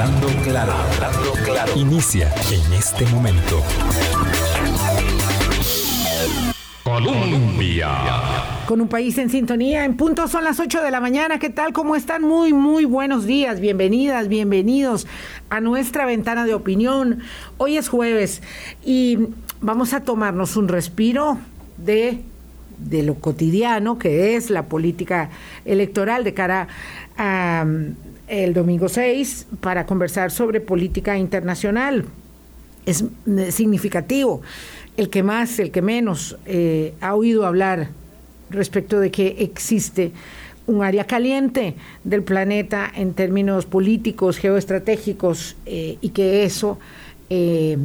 Hablando claro, hablando claro. Inicia en este momento. Colombia. Con un país en sintonía, en punto son las 8 de la mañana. ¿Qué tal? ¿Cómo están? Muy, muy buenos días. Bienvenidas, bienvenidos a nuestra ventana de opinión. Hoy es jueves y vamos a tomarnos un respiro de de lo cotidiano que es la política electoral de cara a el domingo 6 para conversar sobre política internacional. Es significativo. El que más, el que menos eh, ha oído hablar respecto de que existe un área caliente del planeta en términos políticos, geoestratégicos, eh, y que eso eh,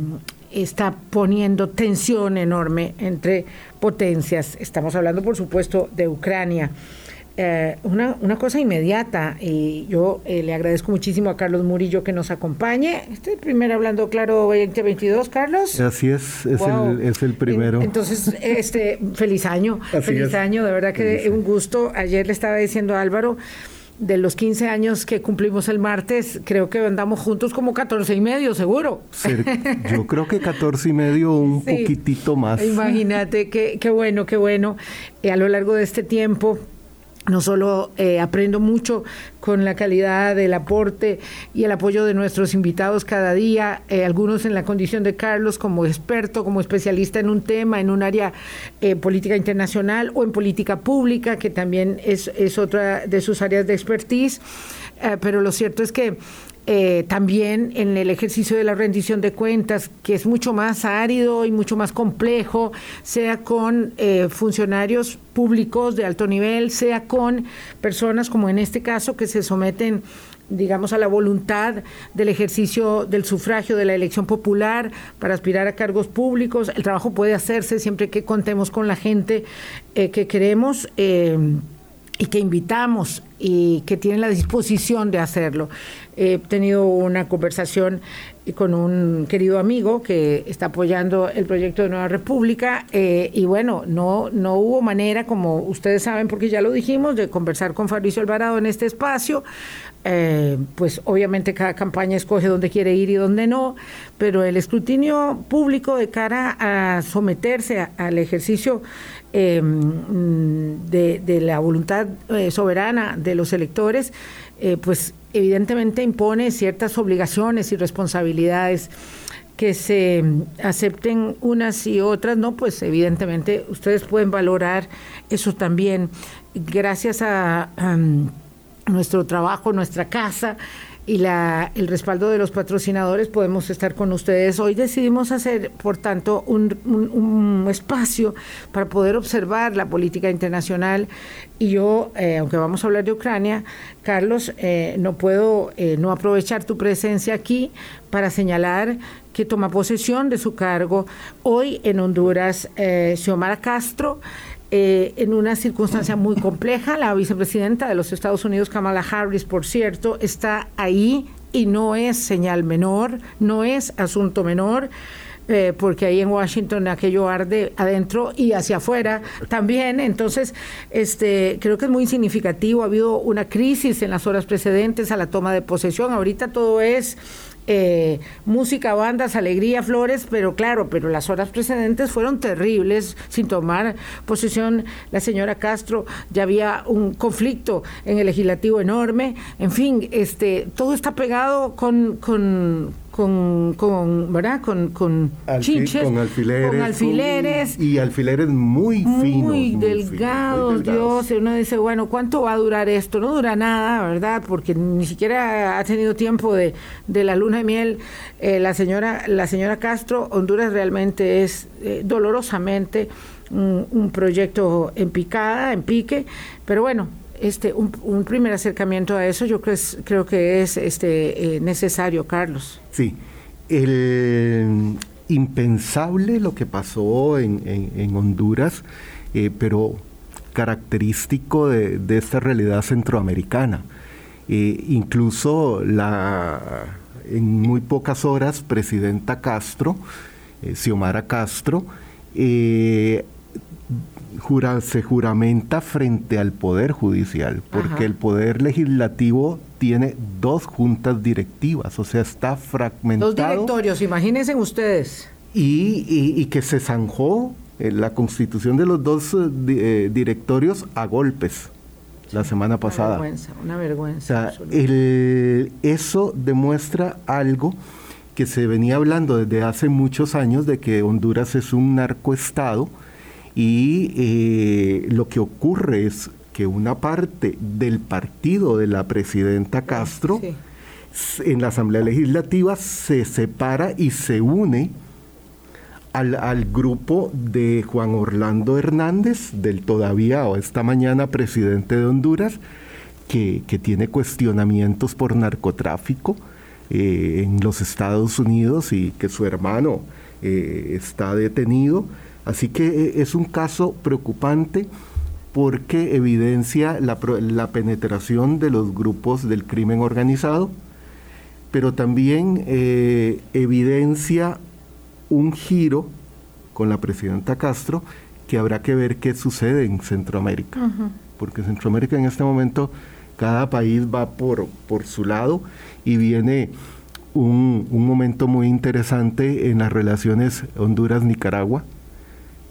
está poniendo tensión enorme entre potencias. Estamos hablando, por supuesto, de Ucrania. Eh, una, una, cosa inmediata, y yo eh, le agradezco muchísimo a Carlos Murillo que nos acompañe. Este primero hablando claro 2022, Carlos. Así es, es, el, es el, primero. Entonces, este, feliz año, feliz año, de verdad que un gusto. Ayer le estaba diciendo a Álvaro, de los 15 años que cumplimos el martes, creo que andamos juntos como 14 y medio, seguro. Yo creo que 14 y medio, un poquitito más. Imagínate, qué, qué bueno, qué bueno. Eh, a lo largo de este tiempo no solo eh, aprendo mucho con la calidad del aporte y el apoyo de nuestros invitados cada día, eh, algunos en la condición de Carlos como experto, como especialista en un tema, en un área eh, política internacional o en política pública, que también es, es otra de sus áreas de expertise. pero lo cierto es que eh, también en el ejercicio de la rendición de cuentas, que es mucho más árido y mucho más complejo, sea con eh, funcionarios públicos de alto nivel, sea con personas como en este caso que se someten digamos, a la voluntad del ejercicio del sufragio de la elección popular para aspirar a cargos públicos. El trabajo puede hacerse siempre que contemos con la gente eh, que queremos y que invitamos y que tienen la disposición de hacerlo. He tenido una conversación con un querido amigo que está apoyando el proyecto de Nueva República eh, y bueno, no, no hubo manera, como ustedes saben, porque ya lo dijimos, de conversar con Fabricio Alvarado en este espacio. Eh, pues obviamente cada campaña escoge dónde quiere ir y dónde no, pero el escrutinio público de cara a someterse al ejercicio em, de, la voluntad eh, soberana de los electores, pues evidentemente impone ciertas obligaciones y responsabilidades que se acepten unas y otras, no, pues evidentemente ustedes pueden valorar eso también. Gracias a, nuestro trabajo, nuestra casa y la, el respaldo de los patrocinadores podemos estar con ustedes. Hoy decidimos hacer, por tanto, un, un, espacio para poder observar la política internacional y yo, eh, aunque vamos a hablar de Ucrania, Carlos, eh, no puedo eh, no aprovechar tu presencia aquí para señalar que toma posesión de su cargo hoy en Honduras Xiomara Castro. En una circunstancia muy compleja. La vicepresidenta de los Estados Unidos, Kamala Harris, por cierto, está ahí y no es señal menor, no es asunto menor. Eh, porque ahí en Washington aquello arde adentro y hacia afuera también. Entonces, este, creo que es muy significativo. Ha habido una crisis en las horas precedentes a la toma de posesión. Ahorita todo es eh, música, bandas, alegría, flores, pero claro, pero las horas precedentes fueron terribles sin tomar posesión la señora Castro, ya había un conflicto en el legislativo enorme, en fin, este, todo está pegado con, con, con, con ¿verdad? Con, con chinches, con alfileres, alfileres y alfileres muy finos, muy, delgados, Dios, uno dice, bueno, ¿cuánto va a durar esto? No dura nada, ¿verdad? Porque ni siquiera ha tenido tiempo de, de la luna de miel eh, la señora la señora Castro, Honduras realmente es eh, dolorosamente un, un proyecto en picada, en pique, pero bueno, este, un, primer acercamiento a eso yo creo, creo que es este, eh, necesario, Carlos. Sí, el impensable lo que pasó en, Honduras, eh, pero característico de, esta realidad centroamericana. Eh, incluso la, en muy pocas horas, presidenta Castro, Xiomara Castro, se juramenta frente al Poder Judicial, porque el Poder Legislativo tiene dos juntas directivas, o sea, está fragmentado. Dos directorios, imagínense ustedes. Y, que se zanjó eh, la constitución de los dos eh, eh, directorios a golpes la semana pasada. Una vergüenza, una vergüenza. O sea, eso demuestra algo que se venía hablando desde hace muchos años de que Honduras es un narcoestado y lo que ocurre es que una parte del partido de la presidenta Castro en la Asamblea Legislativa se separa y se une al, grupo de Juan Orlando Hernández, del todavía o esta mañana presidente de Honduras, que, tiene cuestionamientos por narcotráfico eh, en los Estados Unidos y que su hermano eh, está detenido. Así que eh, es un caso preocupante porque evidencia la, penetración de los grupos del crimen organizado, pero también eh, evidencia un giro con la presidenta Castro que habrá que ver qué sucede en Centroamérica, porque Centroamérica en este momento cada país va por, por su lado y viene un, momento muy interesante en las relaciones Honduras-Nicaragua,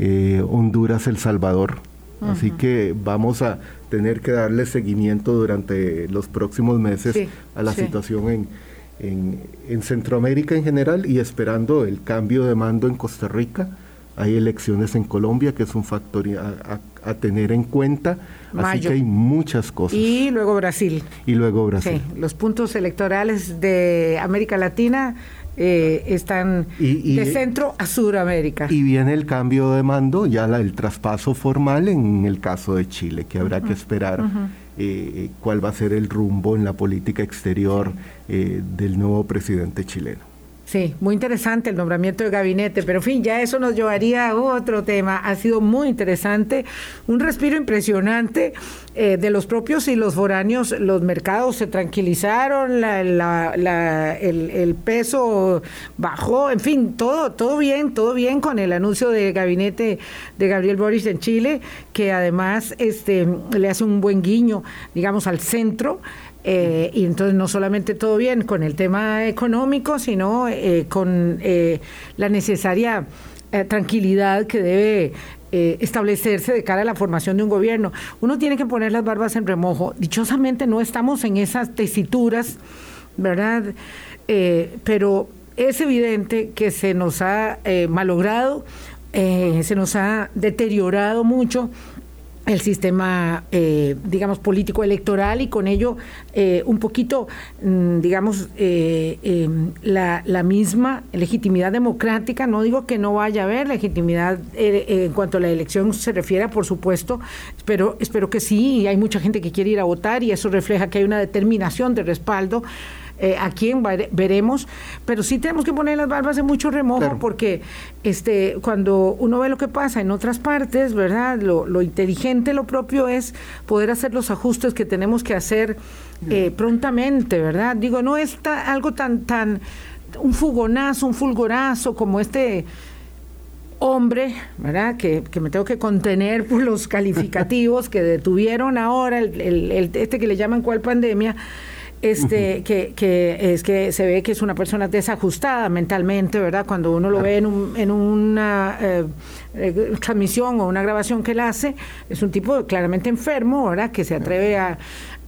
eh, Honduras-El Salvador Así que vamos a tener que darle seguimiento durante los próximos meses a la situación en, en, Centroamérica en general y esperando el cambio de mando en Costa Rica. Hay elecciones en Colombia, que es un factor a, tener en cuenta. Así que hay muchas cosas. Y luego Brasil. Y luego Brasil. los puntos electorales de América Latina eh, están de centro a Sudamérica. Y viene el cambio de mando, ya el traspaso formal en el caso de Chile, que habrá que esperar eh, cuál va a ser el rumbo en la política exterior eh, del nuevo presidente chileno. Sí, muy interesante el nombramiento de gabinete, pero en fin, ya eso nos llevaría a otro tema. Ha sido muy interesante, un respiro impresionante eh, de los propios y los foráneos. Los mercados se tranquilizaron, el, peso bajó, en fin, todo, todo bien, todo bien con el anuncio de gabinete de Gabriel Boris en Chile, que además este, le hace un buen guiño, digamos, al centro. Eh, y entonces no solamente todo bien con el tema económico, sino eh, con eh, la necesaria tranquilidad que debe establecerse de cara a la formación de un gobierno. Uno tiene que poner las barbas en remojo. Dichosamente no estamos en esas tesituras, ¿verdad? pero es evidente que se nos ha malogrado, se nos ha deteriorado mucho el sistema, eh, digamos, político electoral y con ello eh, un poquito, mm, digamos, eh, em, la, la, misma legitimidad democrática. No digo que no vaya a haber legitimidad en cuanto a la elección se refiere, por supuesto, pero espero que sí, hay mucha gente que quiere ir a votar y eso refleja que hay una determinación de respaldo eh, a quién veremos, pero sí tenemos que poner las barbas en mucho remojo porque este cuando uno ve lo que pasa en otras partes, ¿verdad? Lo, inteligente, lo propio es poder hacer los ajustes que tenemos que hacer eh, prontamente, ¿verdad? Digo, no es algo tan, tan, un fugonazo, un fulgorazo como este hombre, ¿verdad? Que, me tengo que contener por los calificativos que detuvieron ahora, el, este que le llaman cual pandemia, este, que, que, es que se ve que es una persona desajustada mentalmente, ¿verdad? Cuando uno lo ve en, un, en una eh, eh, transmisión o una grabación que él hace, es un tipo claramente enfermo, ¿verdad? Que se atreve a,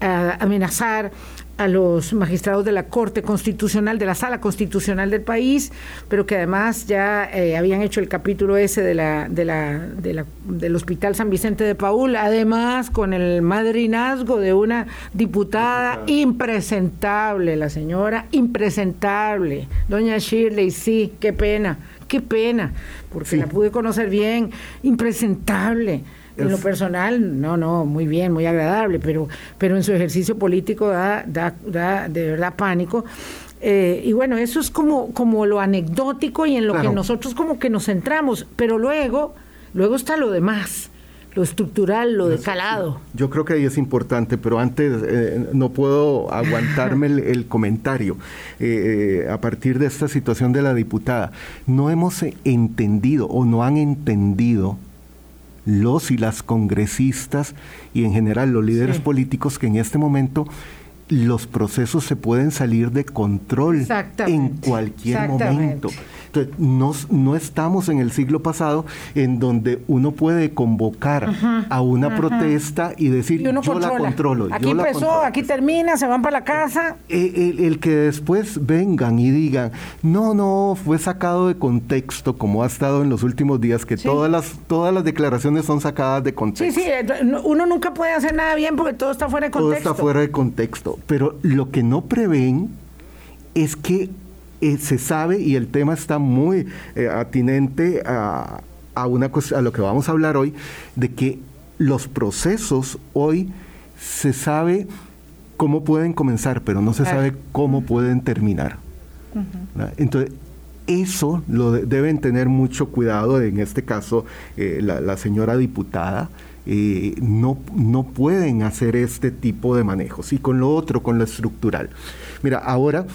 a amenazar a los magistrados de la Corte Constitucional, de la Sala Constitucional del país, pero que además ya eh, habían hecho el capítulo ese de la, de la, de la, del Hospital San Vicente de Paul, además con el madrinazgo de una diputada impresentable, la señora impresentable, doña Shirley, sí, qué pena, qué pena, porque la pude conocer bien, impresentable en lo personal, no, no, muy bien, muy agradable, pero, pero en su ejercicio político da, da, da de verdad pánico. Eh, y bueno, eso es como, como lo anecdótico y en lo que nosotros como que nos centramos, pero luego, luego está lo demás lo estructural, lo de calado. Yo creo que ahí es importante, pero antes eh, no puedo aguantarme el, comentario. Eh, a partir de esta situación de la diputada, no hemos entendido o no han entendido los y las congresistas y en general los líderes políticos que en este momento los procesos se pueden salir de control en cualquier momento. Entonces, no, no, estamos en el siglo pasado en donde uno puede convocar a una protesta y decir, yo la controlo. Aquí empezó, aquí termina, se van para la casa. Eh, el, que después vengan y digan, no, no, fue sacado de contexto, como ha estado en los últimos días, que todas, las, todas las declaraciones son sacadas de contexto. Sí, sí, uno nunca puede hacer nada bien porque todo está fuera de contexto. Todo está fuera de contexto. Pero lo que no prevén es que eh, se sabe y el tema está muy eh, atinente a, una a lo que vamos a hablar hoy, de que los procesos hoy se sabe cómo pueden comenzar, pero no se sabe cómo pueden terminar. Entonces, eso lo deben tener mucho cuidado, en este caso eh, la, señora diputada, no, no pueden hacer este tipo de manejos. Y con lo otro, con lo estructural. Mira, ahora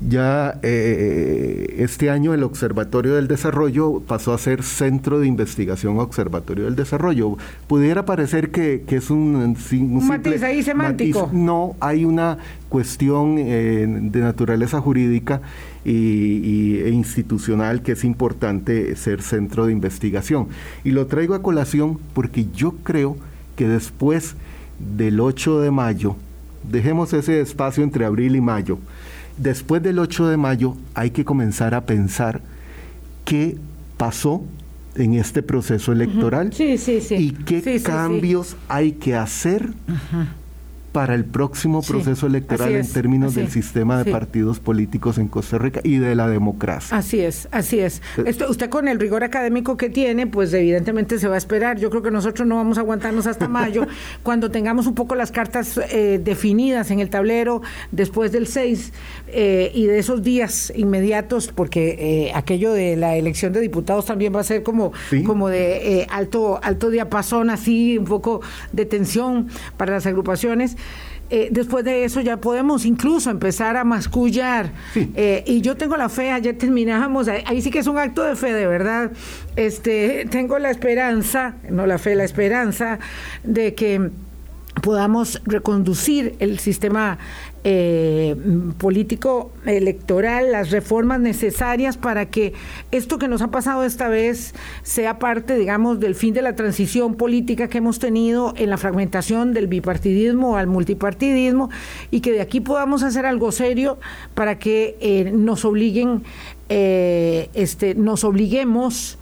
ya eh, este año el Observatorio del Desarrollo pasó a ser Centro de Investigación Observatorio del Desarrollo. Pudiera parecer que, es un, un, matiz ahí semántico. No, hay una cuestión eh, de naturaleza jurídica y, e institucional que es importante ser centro de investigación. Y lo traigo a colación porque yo creo que después del 8 de mayo, dejemos ese espacio entre abril y mayo, después del 8 de mayo hay que comenzar a pensar qué pasó en este proceso electoral y qué cambios hay que hacer para el próximo proceso electoral en términos del sistema de partidos políticos en Costa Rica y de la democracia. Así es, así es. Eh, Esto, usted con el rigor académico que tiene, pues evidentemente se va a esperar. Yo creo que nosotros no vamos a aguantarnos hasta mayo, cuando tengamos un poco las cartas eh, definidas en el tablero después del 6 eh, y de esos días inmediatos, porque aquello de la elección de diputados también va a ser como, como de alto, alto diapasón, así, un poco de tensión para las agrupaciones. Eh, después de eso ya podemos incluso empezar a mascullar. Eh, y yo tengo la fe, ayer terminábamos, ahí, sí que es un acto de fe, de verdad. Este, tengo la esperanza, no la fe, la esperanza de que podamos reconducir el sistema eh, político electoral, las reformas necesarias para que esto que nos ha pasado esta vez sea parte, digamos, del fin de la transición política que hemos tenido en la fragmentación del bipartidismo al multipartidismo y que de aquí podamos hacer algo serio para que eh, nos obliguen, eh, este, nos obliguemos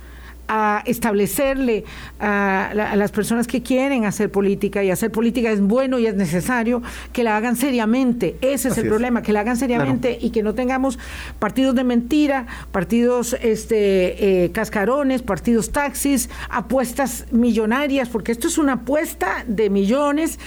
a establecerle a, las personas que quieren hacer política y hacer política es bueno y es necesario que la hagan seriamente. Ese es el problema, que la hagan seriamente y que no tengamos partidos de mentira, partidos este, eh, cascarones, partidos taxis, apuestas millonarias, porque esto es una apuesta de millones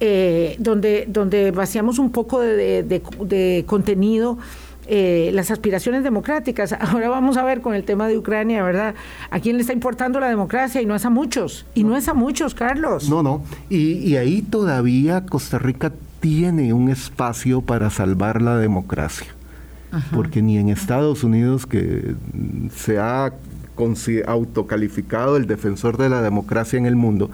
eh, donde, donde vaciamos un poco de, de contenido eh, las aspiraciones democráticas. Ahora vamos a ver con el tema de Ucrania, ¿verdad? ¿A quién le está importando la democracia? Y no es a muchos. Y no, es a muchos, Carlos. No, no. Y, ahí todavía Costa Rica tiene un espacio para salvar la democracia. Porque ni en Estados Unidos, que se ha autocalificado el defensor de la democracia en el mundo,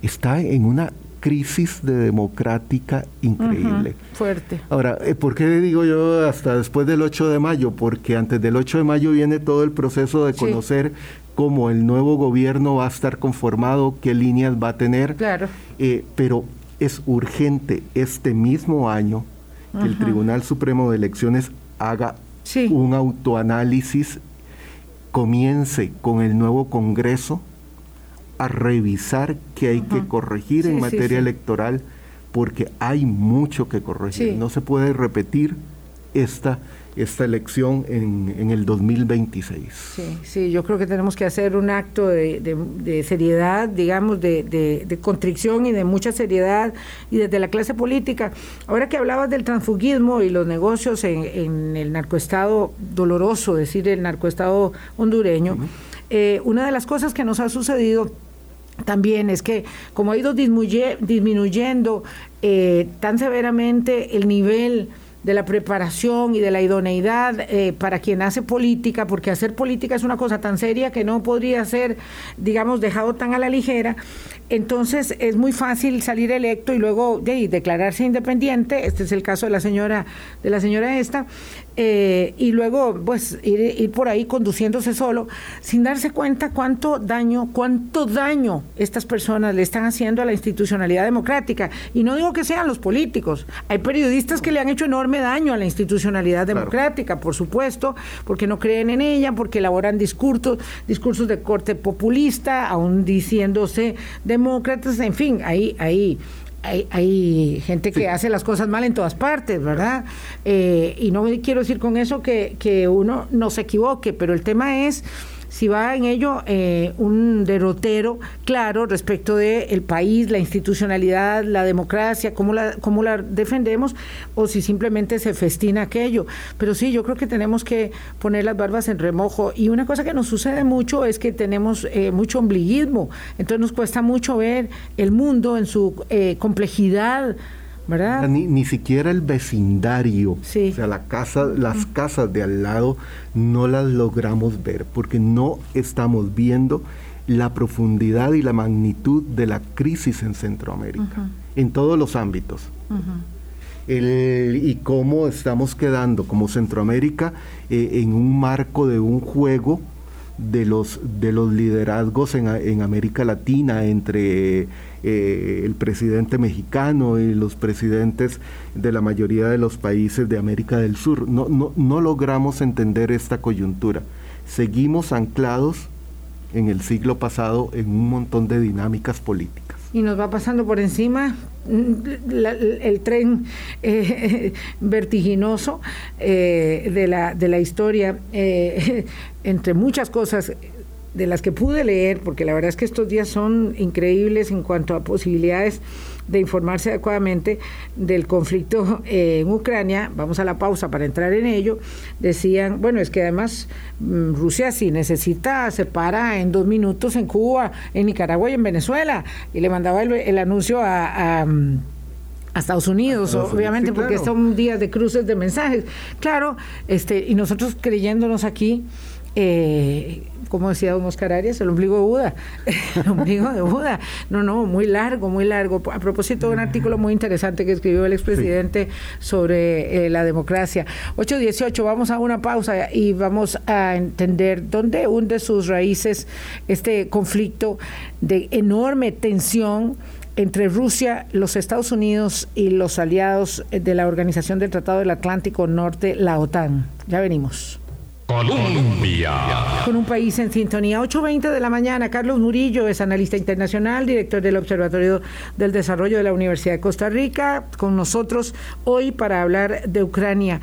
está en una crisis de democrática increíble. fuerte. Ahora, eh, ¿por qué digo yo hasta después del 8 de mayo? Porque antes del 8 de mayo viene todo el proceso de conocer cómo el nuevo gobierno va a estar conformado, qué líneas va a tener. Claro. Eh, pero es urgente este mismo año que el Tribunal Supremo de Elecciones haga un autoanálisis, comience con el nuevo Congreso a revisar qué hay que corregir en materia electoral, porque hay mucho que corregir. No se puede repetir esta, esta elección en, en, el 2026. Sí, sí, yo creo que tenemos que hacer un acto de, de, seriedad, digamos, de, de, contrición y de mucha seriedad, y desde la clase política. Ahora que hablabas del transfugismo y los negocios en, en el narcoestado doloroso, decir, el narcoestado hondureño, eh, una de las cosas que nos ha sucedido también es que como ha ido disminuyendo eh, tan severamente el nivel de la preparación y de la idoneidad eh, para quien hace política, porque hacer política es una cosa tan seria que no podría ser, digamos, dejado tan a la ligera, entonces es muy fácil salir electo y luego de, declararse independiente. Este es el caso de la señora, de la señora esta, eh, y luego pues ir, por ahí conduciéndose solo sin darse cuenta cuánto daño, cuánto daño estas personas le están haciendo a la institucionalidad democrática. Y no digo que sean los políticos, hay periodistas que le han hecho enorme daño a la institucionalidad democrática, por supuesto, porque no creen en ella, porque elaboran discursos, discursos de corte populista, aún diciéndose demócratas, en fin, ahí, ahí hay, gente que hace las cosas mal en todas partes, ¿verdad? Eh, y no quiero decir con eso que, que uno no se equivoque, pero el tema es si va en ello eh, un derrotero claro respecto del el país, la institucionalidad, la democracia, cómo la, cómo la defendemos, o si simplemente se festina aquello. Pero sí, yo creo que tenemos que poner las barbas en remojo. Y una cosa que nos sucede mucho es que tenemos eh, mucho ombliguismo, entonces nos cuesta mucho ver el mundo en su eh, complejidad ni, siquiera el vecindario, o sea, la casa, las casas de al lado no las logramos ver porque no estamos viendo la profundidad y la magnitud de la crisis en Centroamérica, en todos los ámbitos. y cómo estamos quedando como Centroamérica eh, en un marco de un juego de los, de los liderazgos en, en América Latina entre eh, el presidente mexicano y los presidentes de la mayoría de los países de América del Sur. No, no, no logramos entender esta coyuntura. Seguimos anclados en el siglo pasado en un montón de dinámicas políticas. Y nos va pasando por encima el tren eh, vertiginoso eh, de, la, de la historia, entre muchas cosas de las que pude leer, porque la verdad es que estos días son increíbles en cuanto a posibilidades de informarse adecuadamente del conflicto eh, en Ucrania, vamos a la pausa para entrar en ello, decían, bueno, es que además mm, Rusia si necesita se para en dos minutos en Cuba, en Nicaragua y en Venezuela, y le mandaba el, anuncio a, Estados Unidos, obviamente, porque son días de cruces de mensajes. Claro, este, y nosotros creyéndonos aquí eh, como decía don Oscar Arias, el ombligo de Buda. el ombligo de Buda. No, no, muy largo, muy largo. A propósito de un artículo muy interesante que escribió el expresidente sobre eh, la democracia. 8.18, vamos a una pausa y vamos a entender dónde hunde sus raíces este conflicto de enorme tensión entre Rusia, los Estados Unidos y los aliados de la Organización del Tratado del Atlántico Norte, la OTAN. Ya venimos. Colombia. Con un país en sintonía. 8.20 de la mañana. Carlos Murillo es analista internacional, director del Observatorio del Desarrollo de la Universidad de Costa Rica, con nosotros hoy para hablar de Ucrania.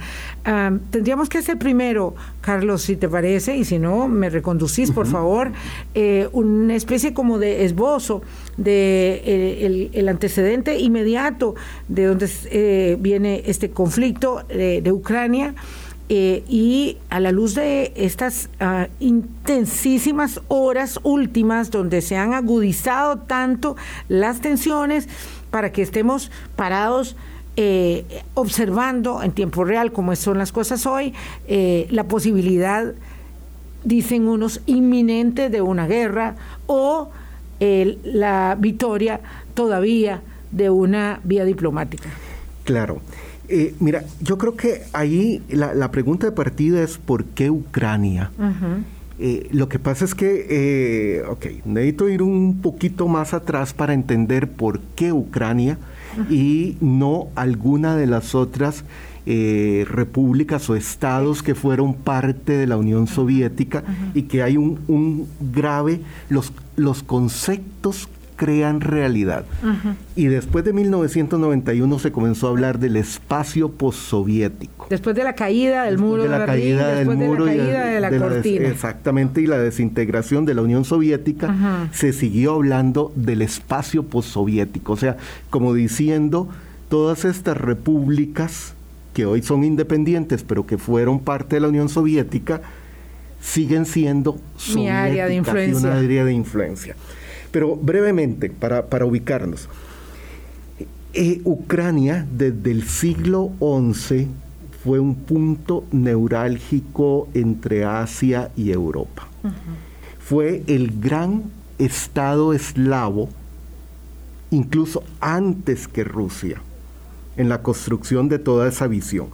tendríamos que hacer primero, Carlos, si te parece, y si no, me reconducís, por favor, eh, una especie como de esbozo de eh, el, antecedente inmediato de donde eh, viene este conflicto de Ucrania. Eh, y a la luz de estas ah, intensísimas horas últimas donde se han agudizado tanto las tensiones para que estemos parados eh, observando en tiempo real cómo son las cosas hoy, eh, la posibilidad, dicen unos, inminente de una guerra o la victoria todavía de una vía diplomática. Claro. Eh, mira, yo creo que ahí la, pregunta de partida es ¿por qué Ucrania? Eh, lo que pasa es que, eh, ok, necesito ir un poquito más atrás para entender por qué Ucrania y no alguna de las otras repúblicas o estados que fueron parte de la Unión Soviética y que hay un, un grave, los, los conceptos crean realidad. Y después de 1991 se comenzó a hablar del espacio postsoviético. Después de la caída del muro de, la caída del muro de la caída de la cortina. exactamente, y la desintegración de la Unión Soviética, se siguió hablando del espacio postsoviético. O sea, como diciendo, todas estas repúblicas que hoy son independientes, pero que fueron parte de la Unión Soviética, siguen siendo área de influencia. una área de influencia. Pero brevemente, para, ubicarnos, eh, Ucrania desde el siglo XI fue un punto neurálgico entre Asia y Europa. Fue el gran estado eslavo incluso antes que Rusia, en la construcción de toda esa visión.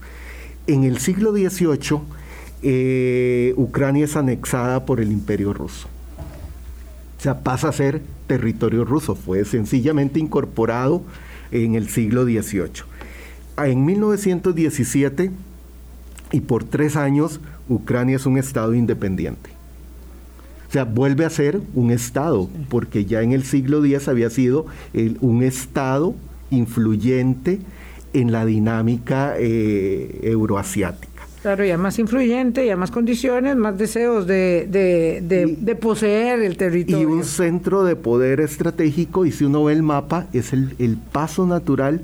En el siglo XVIII, eh, Ucrania es anexada por el imperio ruso. O sea, pasa a ser territorio ruso, fue sencillamente incorporado en el siglo XVIII. En 1917, y por tres años, Ucrania es un Estado independiente. O sea, vuelve a ser un Estado, porque ya en el siglo X había sido un Estado influyente en la dinámica eh, euroasiática. Claro, ya más influyente, ya más condiciones, más deseos de, de, poseer el territorio. Y un centro de poder estratégico, y si uno ve el mapa, es el, paso natural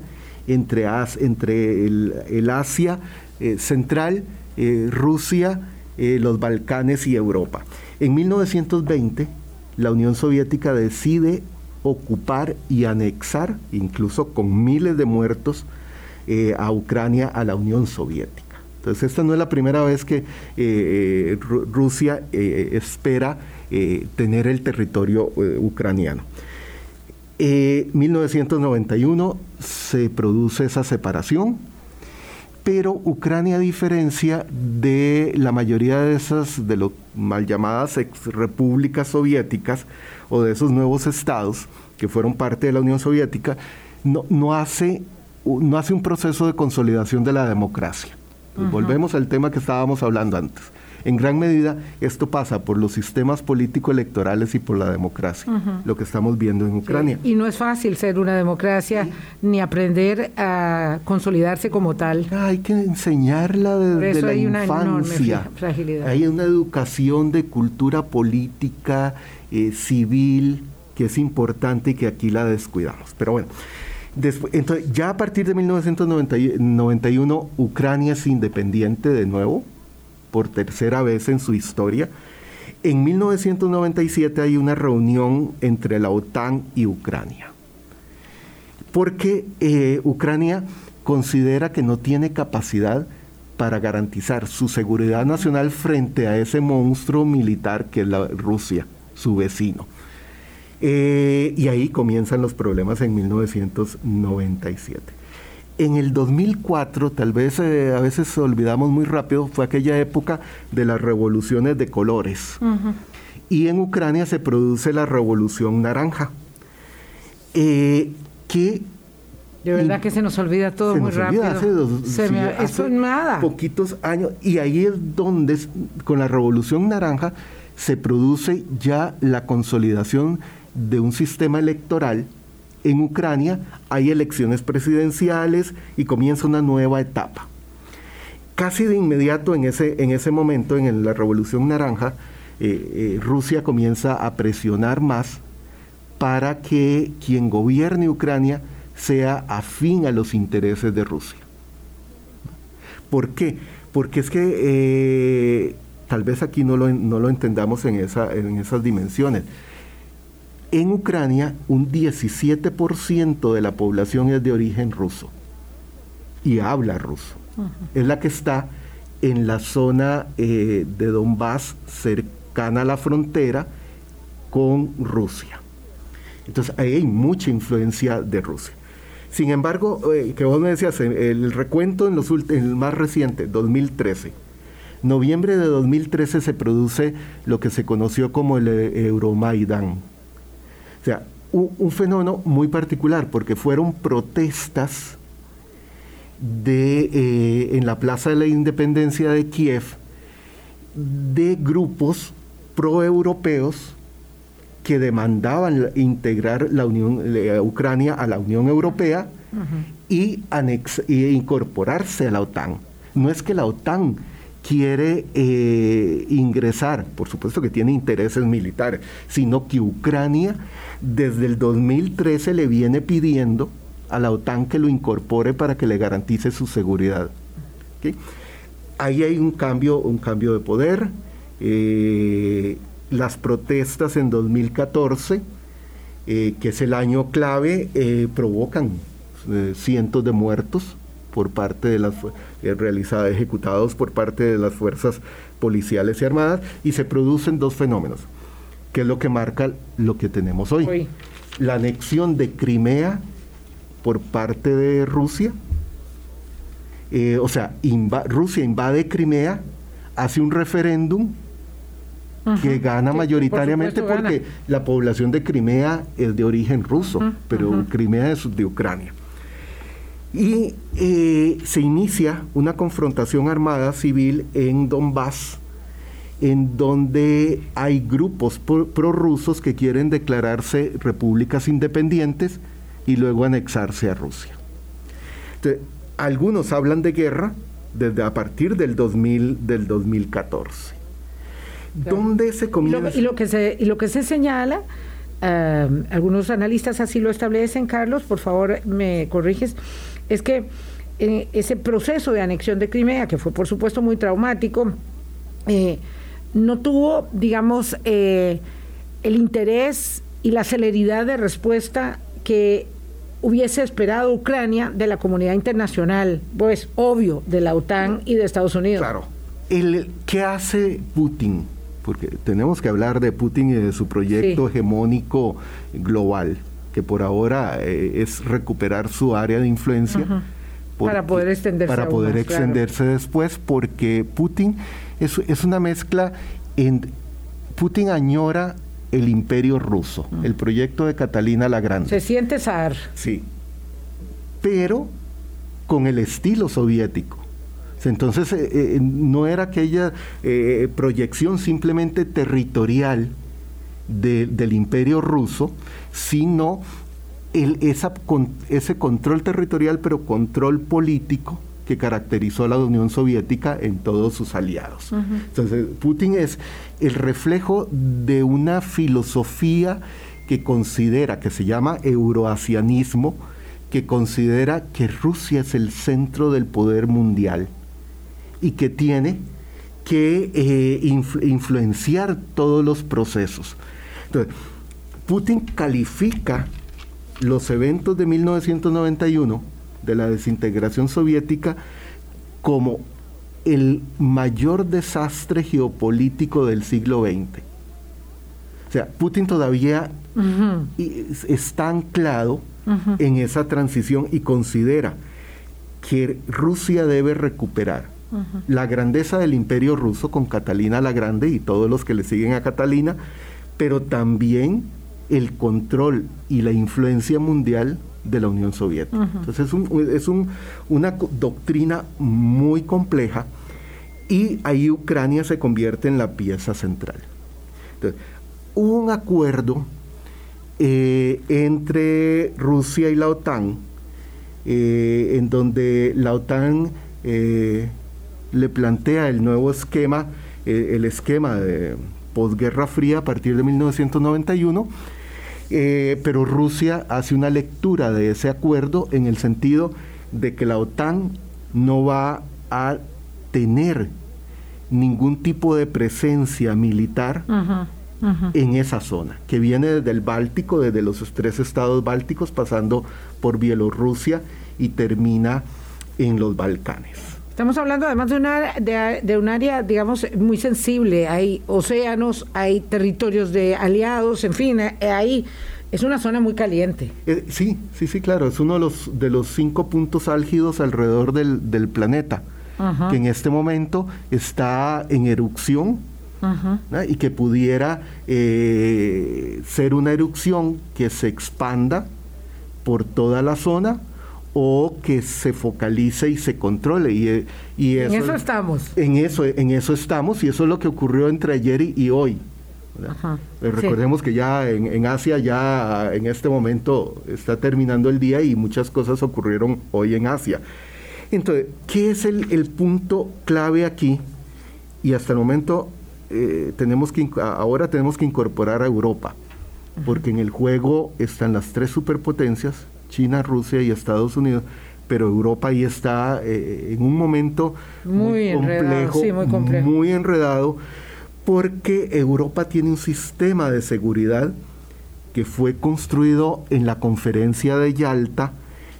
entre, entre el, Asia eh, central, eh, Rusia, eh, los Balcanes y Europa. En 1920, la Unión Soviética decide ocupar y anexar, incluso con miles de muertos, a Ucrania a la Unión Soviética. Entonces, esta no es la primera vez que eh, eh, Rusia eh, espera tener el territorio ucraniano. En 1991 se produce esa separación, pero Ucrania, a diferencia de la mayoría de esas, de las mal llamadas ex repúblicas soviéticas o de esos nuevos estados que fueron parte de la Unión Soviética, no, hace, no hace un proceso de consolidación de la democracia. Volvemos al tema que estábamos hablando antes. En gran medida esto pasa por los sistemas político-electorales y por la democracia, lo que estamos viendo en Ucrania. Y no es fácil ser una democracia ni aprender a consolidarse como tal. Hay que enseñarla desde la hay infancia. Una fragilidad. Hay una educación de cultura política, eh, civil, que es importante y que aquí la descuidamos. Pero bueno, entonces, ya a partir de 1991, Ucrania es independiente de nuevo, por tercera vez en su historia. En 1997 hay una reunión entre la OTAN y Ucrania, porque eh, Ucrania considera que no tiene capacidad para garantizar su seguridad nacional frente a ese monstruo militar que es la Rusia, su vecino. Eh, y ahí comienzan los problemas en 1997. En el 2004, tal vez eh, a veces olvidamos muy rápido, fue aquella época de las revoluciones de colores. Y en Ucrania se produce la revolución naranja. Eh, que de verdad que se nos olvida todo muy rápido. Hace, eso nada. Poquitos años. Y ahí es donde, con la revolución naranja, se produce ya la consolidación de un sistema electoral en Ucrania, hay elecciones presidenciales y comienza una nueva etapa. Casi de inmediato en ese, en ese momento, en la Revolución Naranja, eh, eh, Rusia comienza a presionar más para que quien gobierne Ucrania sea afín a los intereses de Rusia. ¿Por qué? Porque es que eh, tal vez aquí no lo, no lo entendamos en, esa, en esas dimensiones. En Ucrania, un 17% de la población es de origen ruso y habla ruso. Es la que está en la zona eh, de Donbass, cercana a la frontera con Rusia. Entonces ahí hay mucha influencia de Rusia. Sin embargo, eh, que vos me decías, el recuento en, los el más reciente, 2013. Noviembre de 2013 se produce lo que se conoció como el eh, Euromaidán sea, un, fenómeno muy particular, porque fueron protestas de, eh, en la Plaza de la Independencia de Kiev de grupos proeuropeos que demandaban integrar la Unión, Ucrania a la Unión Europea y, y incorporarse a la OTAN. No es que la OTAN quiere eh, ingresar, por supuesto que tiene intereses militares, sino que Ucrania desde el 2013 le viene pidiendo a la OTAN que lo incorpore para que le garantice su seguridad. Ahí hay un cambio, un cambio de poder. Eh, las protestas en 2014, eh, que es el año clave, provocan cientos de muertos por parte de las eh, realizadas, ejecutados por parte de las fuerzas policiales y armadas, y se producen dos fenómenos, que es lo que marca lo que tenemos hoy. la anexión de Crimea por parte de Rusia. Eh, o sea, Rusia invade Crimea, hace un referéndum que gana mayoritariamente porque la población de Crimea es de origen ruso, pero Crimea es de Ucrania. Y eh, se inicia una confrontación armada civil en Donbass, en donde hay grupos prorrusos que quieren declararse repúblicas independientes y luego anexarse a Rusia. algunos hablan de guerra desde a partir del, 2000, del 2014. ¿Dónde se comienza? Y lo, que, se, y lo que se señala, eh, algunos analistas así lo establecen, Carlos, por favor me corriges, es que eh, ese proceso de anexión de Crimea, que fue por supuesto muy traumático, eh, no tuvo, digamos, el interés y la celeridad de respuesta que hubiese esperado Ucrania de la comunidad internacional, pues obvio, de la OTAN y de Estados Unidos. Claro. El, ¿Qué hace Putin? Porque tenemos que hablar de Putin y de su proyecto hegemónico global, que por ahora eh, es recuperar su área de influencia. para poder extenderse. Para poder extenderse después, porque Putin es, es una mezcla en... Putin añora el imperio ruso, el proyecto de Catalina la Grande. Se siente zar. Sí, pero con el estilo soviético. Entonces eh, eh, no era aquella eh, proyección simplemente territorial del imperio ruso, sino el, esa, ese control territorial, pero control político que caracterizó a la Unión Soviética en todos sus aliados. Entonces, Putin es el reflejo de una filosofía que considera, que se llama euroasianismo, que considera que Rusia es el centro del poder mundial y que tiene que eh, influenciar todos los procesos. Entonces, Putin califica los eventos de 1991 de la desintegración soviética como el mayor desastre geopolítico del siglo XX. O sea, Putin todavía está anclado en esa transición y considera que Rusia debe recuperar la grandeza del imperio ruso con Catalina la Grande y todos los que le siguen a Catalina, pero también el control y la influencia mundial de la Unión Soviética. Entonces es, un, es un, una doctrina muy compleja y ahí Ucrania se convierte en la pieza central. Entonces, hubo un acuerdo eh, entre Rusia y la OTAN, eh, en donde la OTAN eh, le plantea el nuevo esquema, el esquema de posguerra fría a partir de 1991, eh, pero Rusia hace una lectura de ese acuerdo en el sentido de que la OTAN no va a tener ningún tipo de presencia militar en esa zona, que viene desde el Báltico, desde los tres estados bálticos, pasando por Bielorrusia y termina en los Balcanes. Estamos hablando además de, una, de, un área, digamos, muy sensible. Hay océanos, hay territorios de aliados, en fin, eh, ahí es una zona muy caliente. Eh, sí, sí, sí, claro. Es uno de los, de los cinco puntos álgidos alrededor del, planeta, que en este momento está en erupción. y que pudiera eh, ser una erupción que se expanda por toda la zona o que se focalice y se controle. Y, y en eso estamos. En eso, en eso estamos y eso es lo que ocurrió entre ayer y, hoy. Eh, recordemos que ya en, Asia ya en este momento está terminando el día y muchas cosas ocurrieron hoy en Asia. Entonces, ¿qué es el, punto clave aquí? Y hasta el momento eh, tenemos que ahora tenemos que incorporar a Europa, porque en el juego están las tres superpotencias, China, Rusia y Estados Unidos, pero Europa ahí está eh, en un momento muy, complejo, muy, enredado, porque Europa tiene un sistema de seguridad que fue construido en la conferencia de Yalta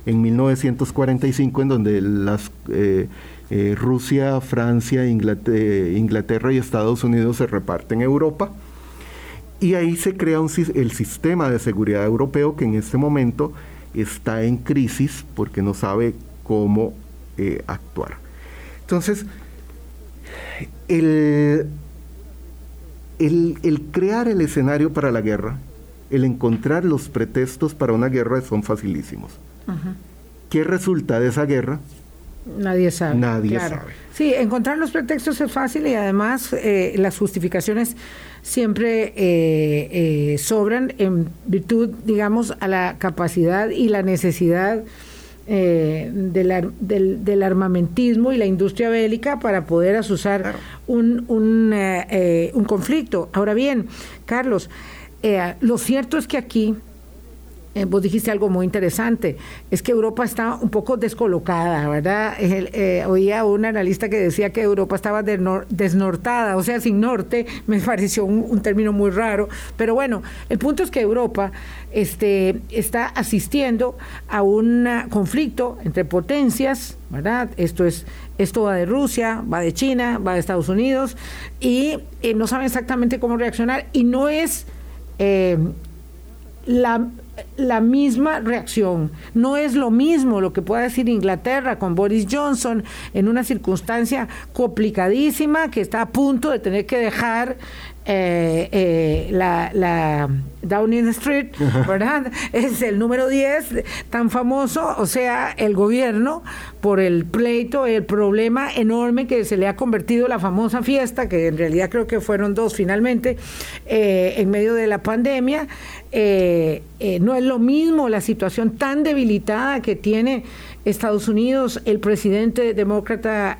en 1945, en donde las eh, eh, Rusia, Francia, Inglaterra, Inglaterra y Estados Unidos se reparten Europa. Y ahí se crea el sistema de seguridad europeo que en este momento está en crisis porque no sabe cómo eh, actuar. Entonces, el, el, crear el escenario para la guerra, el encontrar los pretextos para una guerra son facilísimos. ¿Qué resulta de esa guerra? Nadie sabe. Nadie sabe. Sí, encontrar los pretextos es fácil y además eh, las justificaciones siempre eh, eh, sobran en virtud, digamos, a la capacidad y la necesidad del, armamentismo y la industria bélica para poder asusar un, un, un, conflicto. Ahora bien, Carlos, lo cierto es que aquí eh, vos dijiste algo muy interesante, es que Europa está un poco descolocada, ¿verdad? Eh, oía un analista que decía que Europa estaba desnortada, o sea, sin norte, me pareció un, término muy raro, pero bueno, el punto es que Europa este, está asistiendo a un conflicto entre potencias, ¿verdad? Esto es esto va de Rusia, va de China, va de Estados Unidos y eh, no saben exactamente cómo reaccionar y no es la la misma reacción. No es lo mismo lo que pueda decir Inglaterra con Boris Johnson en una circunstancia complicadísima que está a punto de tener que dejar eh, eh, la, la, Downing Street, ¿verdad? Es el número 10 tan famoso, o sea, el gobierno por el pleito, el problema enorme que se le ha convertido la famosa fiesta, que en realidad creo que fueron dos finalmente, eh, en medio de la pandemia. no es lo mismo la situación tan debilitada que tiene Estados Unidos, el presidente demócrata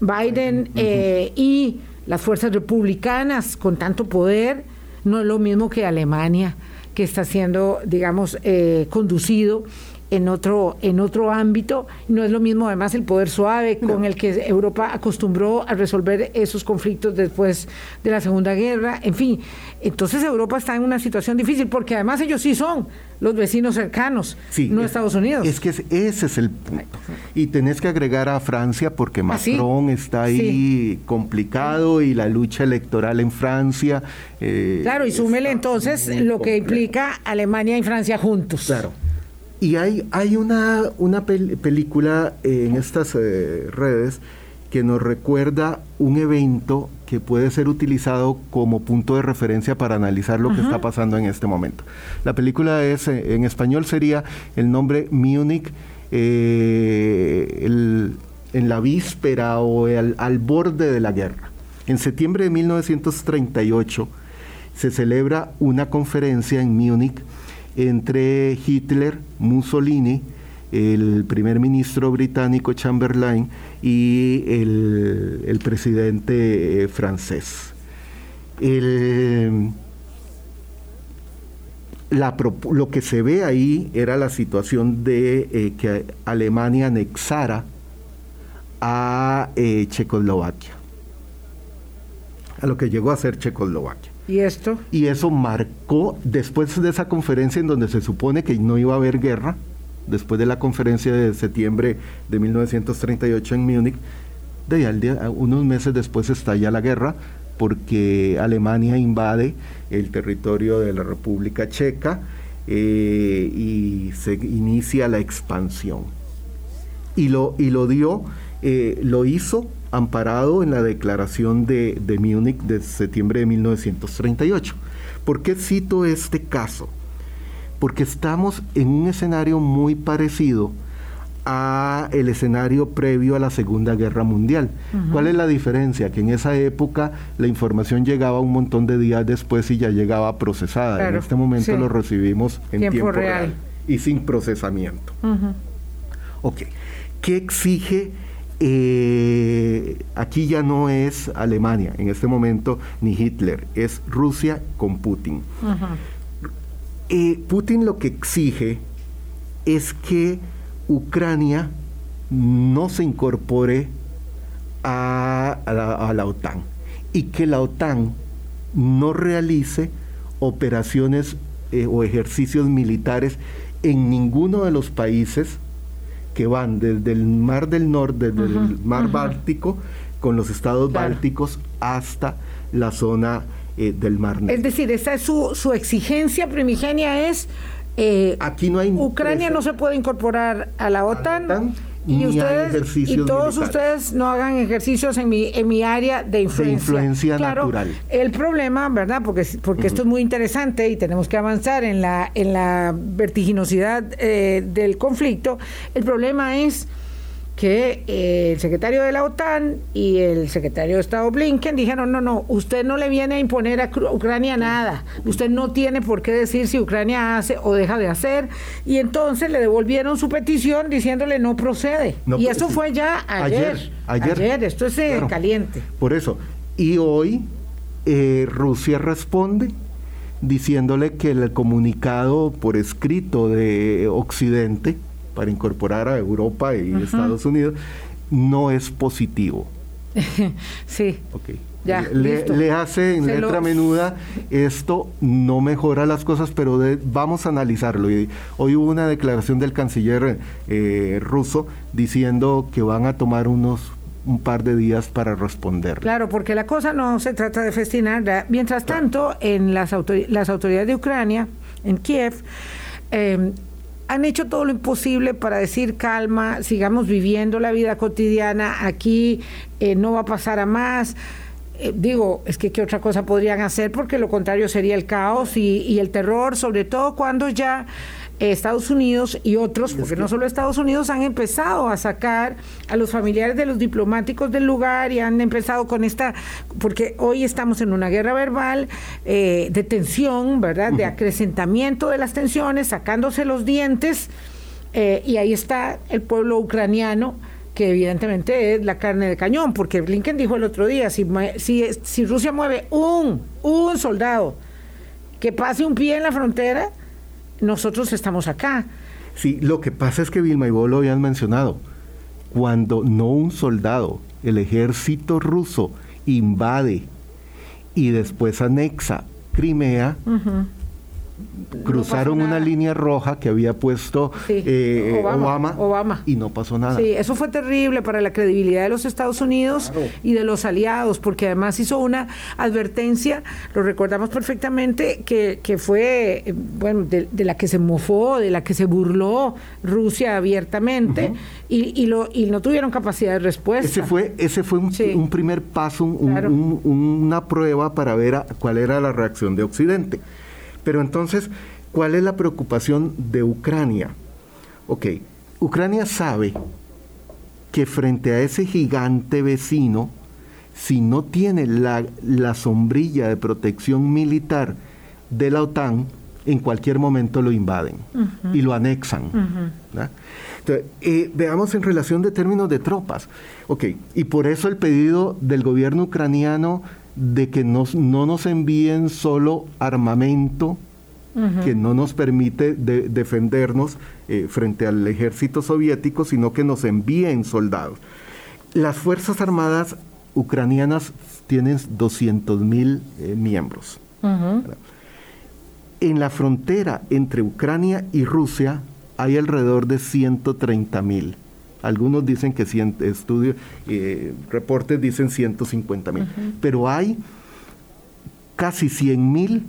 Biden y las fuerzas republicanas con tanto poder, no es lo mismo que Alemania, que está siendo, digamos, eh, conducido en otro, en otro ámbito. No es lo mismo además el poder suave con el que Europa acostumbró a resolver esos conflictos después de la Segunda Guerra. En fin, entonces Europa está en una situación difícil porque además ellos sí son los vecinos cercanos, no Estados Unidos. Es que ese es el punto. Y tenés que agregar a Francia porque ¿Ah, Macron está ahí complicado y la lucha electoral en Francia. Eh, claro, y súmele entonces lo que implica Alemania y Francia juntos. Claro. Y hay, hay una, una película en estas eh, redes que nos recuerda un evento que puede ser utilizado como punto de referencia para analizar lo que está pasando en este momento. La película es, eh, en español sería el nombre Munich, eh, en la víspera o al borde de la guerra. En septiembre de 1938 se celebra una conferencia en Múnich entre Hitler, Mussolini, el primer ministro británico Chamberlain y el, presidente eh, francés. lo que se ve ahí era la situación de eh, que Alemania anexara a eh, Checoslovaquia, a lo que llegó a ser Checoslovaquia. ¿Y esto? Y eso marcó, después de esa conferencia en donde se supone que no iba a haber guerra, después de la conferencia de septiembre de 1938 en Múnich, de unos meses después estalla la guerra porque Alemania invade el territorio de la República Checa eh, y se inicia la expansión. Y lo, y lo dio, eh, lo hizo amparado en la declaración de, de Múnich de septiembre de 1938. ¿Por qué cito este caso? Porque estamos en un escenario muy parecido a el escenario previo a la Segunda Guerra Mundial. ¿Cuál es la diferencia? Que en esa época la información llegaba un montón de días después y ya llegaba procesada. en este momento lo recibimos en tiempo, real. y sin procesamiento. Ok. ¿Qué exige eh, aquí ya no es Alemania en este momento ni Hitler, es Rusia con Putin. Eh, Putin lo que exige es que Ucrania no se incorpore a, la, OTAN y que la OTAN no realice operaciones eh, o ejercicios militares en ninguno de los países que van desde el Mar del Norte, desde el Mar Báltico, con los estados bálticos hasta la zona eh, del Mar Negro. Es decir, esa es su, su exigencia primigenia es eh, Aquí no hay Ucrania no se puede incorporar a la OTAN. Y, ustedes, y todos ustedes no hagan ejercicios en mi, en mi área de influencia. De influencia natural. El problema, ¿verdad? Porque, porque esto es muy interesante y tenemos que avanzar en la, en la vertiginosidad eh, del conflicto. El problema es que eh, el secretario de la OTAN y el secretario de Estado Blinken dijeron, no, no, usted no le viene a imponer a Ucrania nada, usted no tiene por qué decir si Ucrania hace o deja de hacer, y entonces le devolvieron su petición diciéndole no procede. y eso fue ya ayer, ayer, esto es eh, caliente. Por eso, y hoy eh, Rusia responde diciéndole que el comunicado por escrito de Occidente, para incorporar a Europa y Estados Unidos, no es positivo. sí. Ok. Ya, le, hace en letra menuda, esto no mejora las cosas, pero vamos a analizarlo. Y hoy hubo una declaración del canciller eh, ruso diciendo que van a tomar unos un par de días para responder. Claro, porque la cosa no se trata de festinar. Mientras tanto, en las, las autoridades de Ucrania, en Kiev, eh, han hecho todo lo imposible para decir calma, sigamos viviendo la vida cotidiana, aquí eh, no va a pasar a más. Eh, digo, es que qué otra cosa podrían hacer porque lo contrario sería el caos y, y el terror, sobre todo cuando ya Estados Unidos y otros, porque no solo Estados Unidos, han empezado a sacar a los familiares de los diplomáticos del lugar y han empezado con esta, porque hoy estamos en una guerra verbal eh, de tensión, ¿verdad? De acrecentamiento de las tensiones, sacándose los dientes, eh, y ahí está el pueblo ucraniano que evidentemente es la carne de cañón, porque Blinken dijo el otro día, si, si, si Rusia mueve un, un soldado que pase un pie en la frontera, nosotros estamos acá. Sí, lo que pasa es que Vilma y vos lo habían mencionado. Cuando no un soldado, el ejército ruso invade y después anexa Crimea, cruzaron una línea roja que había puesto eh, Obama, y no pasó nada. Sí, eso fue terrible para la credibilidad de los Estados Unidos y de los aliados, porque además hizo una advertencia, lo recordamos perfectamente, que, que fue, eh, bueno, de, la que se mofó, de la que se burló Rusia abiertamente y, y, lo, y no tuvieron capacidad de respuesta. Ese fue, ese fue un, primer paso, una prueba para ver cuál era la reacción de Occidente. Pero entonces, ¿cuál es la preocupación de Ucrania? Ok, Ucrania sabe que frente a ese gigante vecino, si no tiene la, sombrilla de protección militar de la OTAN, en cualquier momento lo invaden y lo anexan. Entonces, eh, veamos en relación de términos de tropas. Ok, y por eso el pedido del gobierno ucraniano de que no nos envíen solo armamento que no nos permite defendernos eh, frente al ejército soviético, sino que nos envíen soldados. Las Fuerzas Armadas ucranianas tienen 200 mil eh, miembros. En la frontera entre Ucrania y Rusia hay alrededor de 130 mil. Algunos dicen que estudios, eh, reportes dicen 150 mil, pero hay casi 100 mil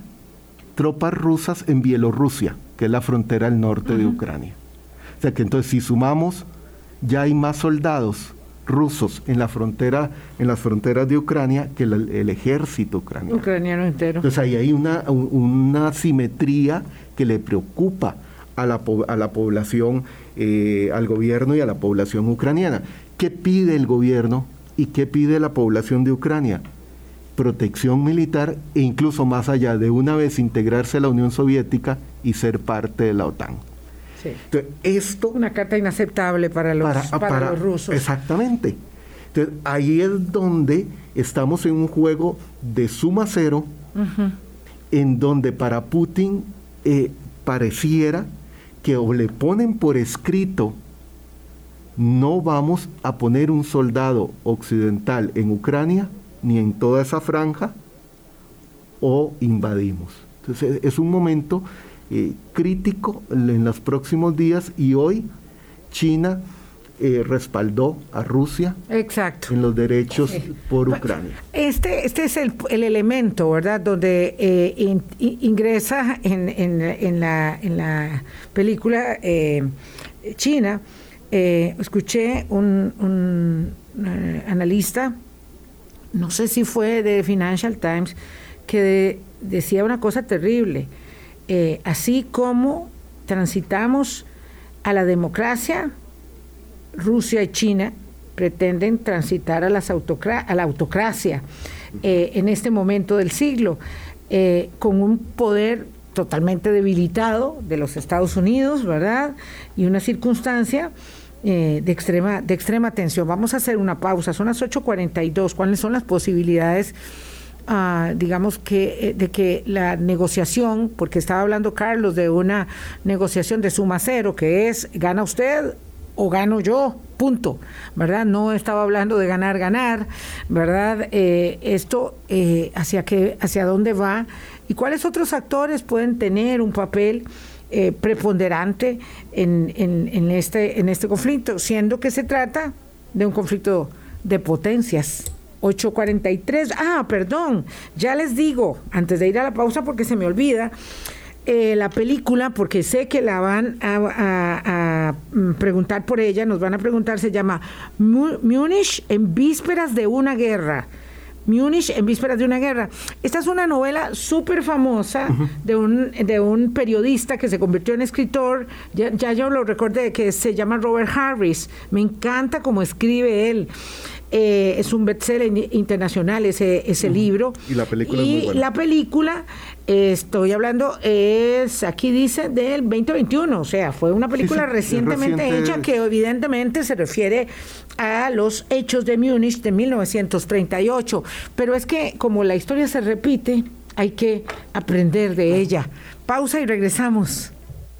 tropas rusas en Bielorrusia, que es la frontera al norte de Ucrania. O sea que entonces si sumamos, ya hay más soldados rusos en la frontera, en las fronteras de Ucrania que el, ejército ucraniano. Ucraniano entero. Entonces ahí hay una, una simetría que le preocupa a la, a la población, eh, al gobierno y a la población ucraniana. ¿Qué pide el gobierno y qué pide la población de Ucrania? Protección militar e incluso más allá de una vez integrarse a la Unión Soviética y ser parte de la OTAN. Sí. Entonces, esto... Una carta inaceptable para los, para, los rusos. Exactamente. Entonces, ahí es donde estamos en un juego de suma cero, en donde para Putin eh, pareciera que o le ponen por escrito, no vamos a poner un soldado occidental en Ucrania, ni en toda esa franja, o invadimos. Entonces es un momento eh, crítico en los próximos días y hoy China eh, respaldó a Rusia Exacto. en los derechos por Ucrania. Este, este es el, elemento, ¿verdad?, donde eh, ingresa en, en, la, en la película eh, china. escuché un, un analista, no sé si fue de Financial Times, que decía una cosa terrible. así como transitamos a la democracia, Rusia y China pretenden transitar a, las a la autocracia eh, en este momento del siglo, eh, con un poder totalmente debilitado de los Estados Unidos, ¿verdad? Y una circunstancia eh, de, extrema, de extrema tensión. Vamos a hacer una pausa, son las 8.42. ¿Cuáles son las posibilidades? Ah, digamos que de que la negociación, porque estaba hablando Carlos de una negociación de suma cero, que es gana usted o gano yo, punto, ¿verdad? No estaba hablando de ganar, ganar, ¿verdad? Eh, esto, eh, hacia, qué, ¿hacia dónde va? ¿Y cuáles otros actores pueden tener un papel eh, preponderante en, en, este, en este conflicto? Siendo que se trata de un conflicto de potencias. 843, ah, perdón, ya les digo, antes de ir a la pausa porque se me olvida, eh, la película, porque sé que la van a, mm, preguntar por ella, nos van a preguntar, se llama Múnich en vísperas de una guerra. Múnich en vísperas de una guerra. Esta es una novela súper famosa de, un, de un periodista que se convirtió en escritor, ya, ya yo lo recordé, que se llama Robert Harris. Me encanta cómo escribe él. Eh, es un bestseller internacional ese, ese libro. Y la película y la película, estoy hablando, es, aquí dice, del 2021, o sea, fue una película recientemente hecha que evidentemente se refiere a los hechos de Múnich de 1938. Pero es que como la historia se repite, hay que aprender de ella. Pausa y regresamos.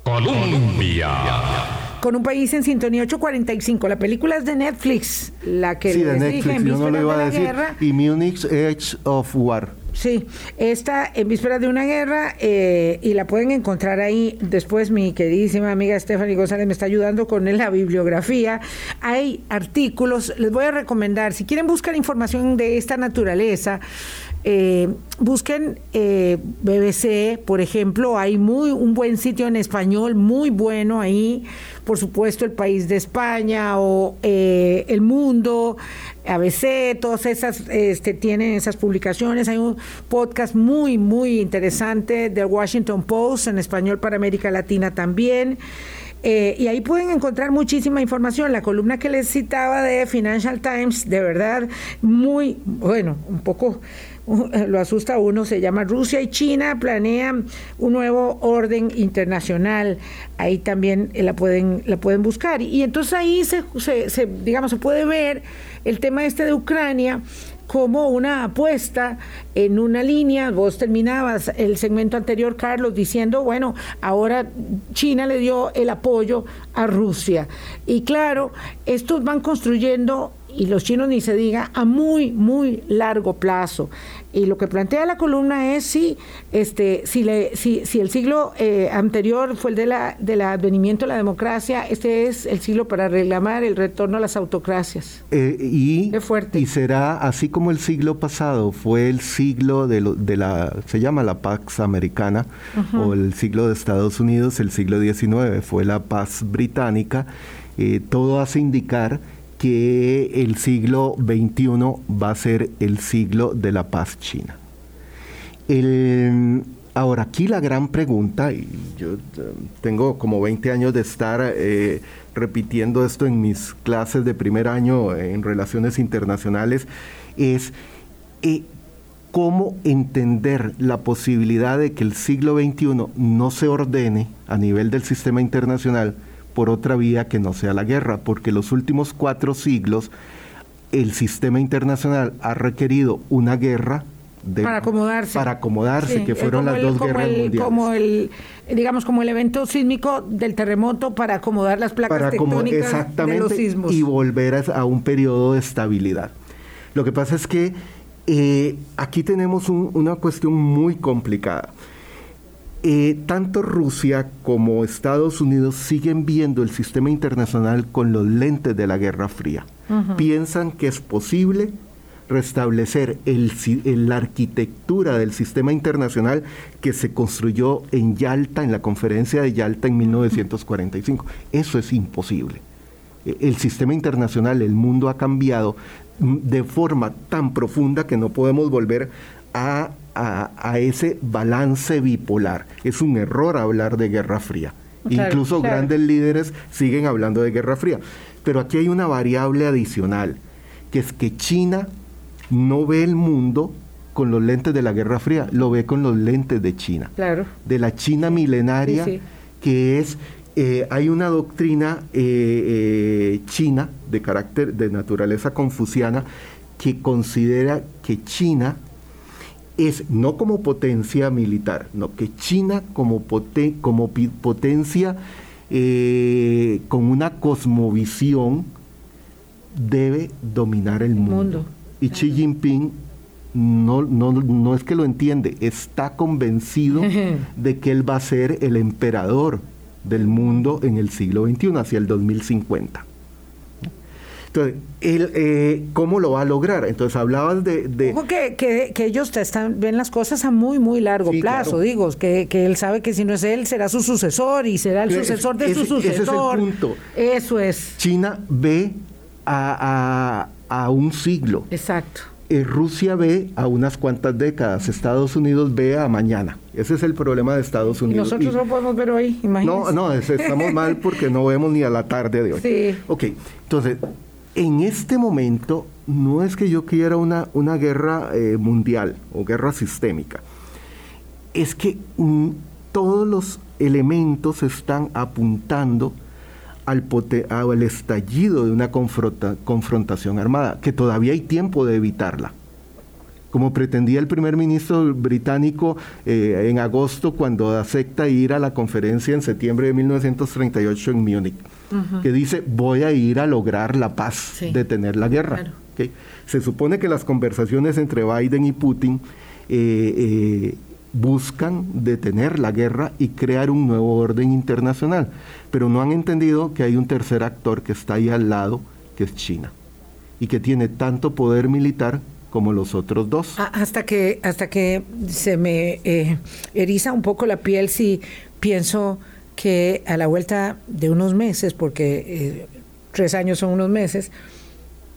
Colombia con un país en sintonía 845. La película es de Netflix, la que sí, de Netflix, en yo no le iba a decir. Y Munich Edge of War. Sí, está en vísperas de una guerra eh, y la pueden encontrar ahí. Después mi queridísima amiga Stephanie González me está ayudando con la bibliografía. Hay artículos, les voy a recomendar, si quieren buscar información de esta naturaleza, eh, busquen eh, BBC, por ejemplo, hay muy un buen sitio en español, muy bueno ahí, por supuesto, el país de España o eh, el mundo, ABC, todas esas este, tienen esas publicaciones. Hay un podcast muy, muy interesante del Washington Post en español para América Latina también. Y ahí pueden encontrar muchísima información. La columna que les citaba de Financial Times, de verdad, muy, bueno, un poco lo asusta a uno, se llama Rusia y China planean un nuevo orden internacional. Ahí también eh, la pueden, la pueden buscar. Y entonces ahí se, se, digamos, se puede ver el tema este de Ucrania como una apuesta en una línea. Vos terminabas el segmento anterior, Carlos, diciendo, bueno, ahora China le dio el apoyo a Rusia. Y claro, estos van construyendo y los chinos ni se diga, a muy, muy largo plazo. Y lo que plantea la columna es si, este, si, le, si, si el siglo eh, anterior fue el de la, del advenimiento de la democracia, este es el siglo para reclamar el retorno a las autocracias. Eh, y, fuerte. y será así como el siglo pasado fue el siglo de, de la, se llama la Pax Americana, o el siglo de Estados Unidos, el siglo XIX fue la paz británica, eh, todo hace indicar que el siglo XXI va a ser el siglo de la paz china. ahora, aquí la gran pregunta, y yo eh, tengo como 20 años de estar eh, repitiendo esto en mis clases de primer año en relaciones internacionales, es eh, cómo entender la posibilidad de que el siglo XXI no se ordene a nivel del sistema internacional, por otra vía que no sea la guerra, porque los últimos cuatro siglos el sistema internacional ha requerido una guerra para acomodarse. Para acomodarse, que fueron las dos guerras mundiales. Como el, digamos, como el evento sísmico del terremoto para acomodar las placas tectónicas de los sismos. Y volver a, un periodo de estabilidad. Lo que pasa es que eh, aquí tenemos una cuestión muy complicada eh, tanto Rusia como Estados Unidos siguen viendo el sistema internacional con los lentes de la Guerra Fría. Piensan que es posible restablecer el, la arquitectura del sistema internacional que se construyó en Yalta, en la conferencia de Yalta en 1945. Eso es imposible. E, el sistema internacional, el mundo ha cambiado de forma tan profunda que no podemos volver a a, ese balance bipolar. Es un error hablar de Guerra Fría. Incluso grandes líderes siguen hablando de Guerra Fría. Pero aquí hay una variable adicional, que es que China no ve el mundo con los lentes de la Guerra Fría, lo ve con los lentes de China. Claro. De la China milenaria, que es, eh, hay una doctrina eh, eh, china de carácter, de naturaleza confuciana, que considera que China es no como potencia militar, no, que China como, como potencia eh, con una cosmovisión debe dominar el, mundo. Y Xi Jinping no, no, no es que lo entiende, está convencido de que él va a ser el emperador del mundo en el siglo XXI, hacia el 2050. Entonces, él, eh, ¿cómo lo va a lograr? Entonces, hablabas de... de... Que, que, que, ellos están, ven las cosas a muy, muy largo plazo, digo, que, que, él sabe que si no es él, será su sucesor y será el sucesor de su sucesor. Ese es el punto. Eso es. China ve a, a, a un siglo. Exacto. Eh, Rusia ve a unas cuantas décadas, Estados Unidos ve a mañana. Ese es el problema de Estados Unidos. Y nosotros no podemos ver hoy, imagínense. No, no, estamos mal porque no vemos ni a la tarde de hoy. Sí. Ok, entonces, en este momento no es que yo quiera una, una guerra eh, mundial o guerra sistémica, es que mm, todos los elementos están apuntando al, al estallido de una confrontación armada, que todavía hay tiempo de evitarla. Como pretendía el primer ministro británico eh, en agosto cuando acepta ir a la conferencia en septiembre de 1938 en Múnich, que dice voy a ir a lograr la paz, detener la guerra. Se supone que las conversaciones entre Biden y Putin eh, eh, buscan detener la guerra y crear un nuevo orden internacional, pero no han entendido que hay un tercer actor que está ahí al lado, que es China, y que tiene tanto poder militar como los otros dos. Ah, hasta que, hasta que se me eh, eriza un poco la piel si pienso que a la vuelta de unos meses, porque eh, tres años son unos meses,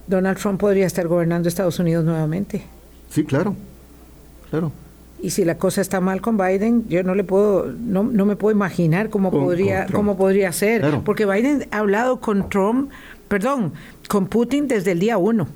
Donald Trump podría estar gobernando Estados Unidos nuevamente. Sí, claro, claro. Y si la cosa está mal con Biden, yo no le puedo, no, no me puedo imaginar cómo podría, cómo podría ser, porque Biden ha hablado con Trump, perdón, con Putin desde el día uno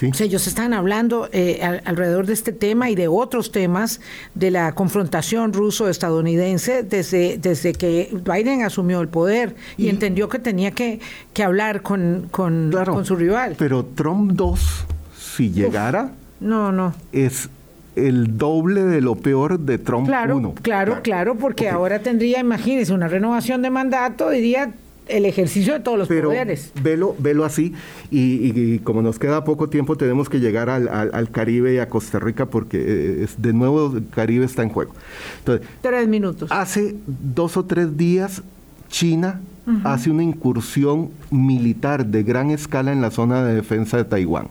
ellos están hablando eh, alrededor de este tema y de otros temas de la confrontación ruso-estadounidense desde, desde que Biden asumió el poder y, entendió que tenía que, que hablar con, con, su rival. Pero Trump 2, si llegara, no, no. es el doble de lo peor de Trump claro, 1. Claro, claro, porque ahora tendría, imagínese, una renovación de mandato, diría el ejercicio de todos los Pero poderes. Velo, velo así, y, como nos queda poco tiempo, tenemos que llegar al, Caribe y a Costa Rica, porque eh, de nuevo el Caribe está en juego. Entonces, Tres minutos. Hace dos o tres días, China hace una incursión militar de gran escala en la zona de defensa de Taiwán.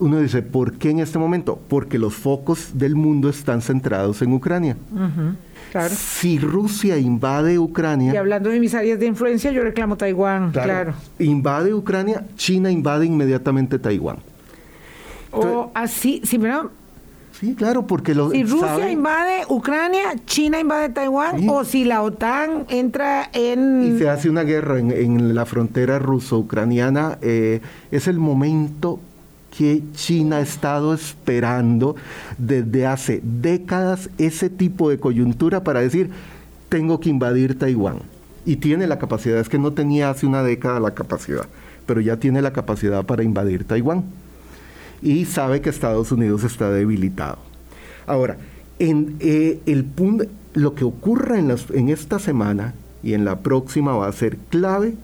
Uno dice, ¿por qué en este momento? Porque los focos del mundo están centrados en Ucrania. Si Rusia invade Ucrania. Y hablando de mis áreas de influencia, yo reclamo Taiwán, claro. Invade Ucrania, China invade inmediatamente Taiwán. o así, sí, pero Sí, claro, porque los. Si Rusia invade Ucrania, China invade Taiwán, o si la OTAN entra en. Y se hace una guerra en, la frontera ruso-ucraniana, eh, es el momento que China ha estado esperando desde hace décadas ese tipo de coyuntura para decir, tengo que invadir Taiwán. Y tiene la capacidad, es que no tenía hace una década la capacidad, pero ya tiene la capacidad para invadir Taiwán. Y sabe que Estados Unidos está debilitado. Ahora, en, eh, el lo que ocurra en esta semana y en la próxima va a ser clave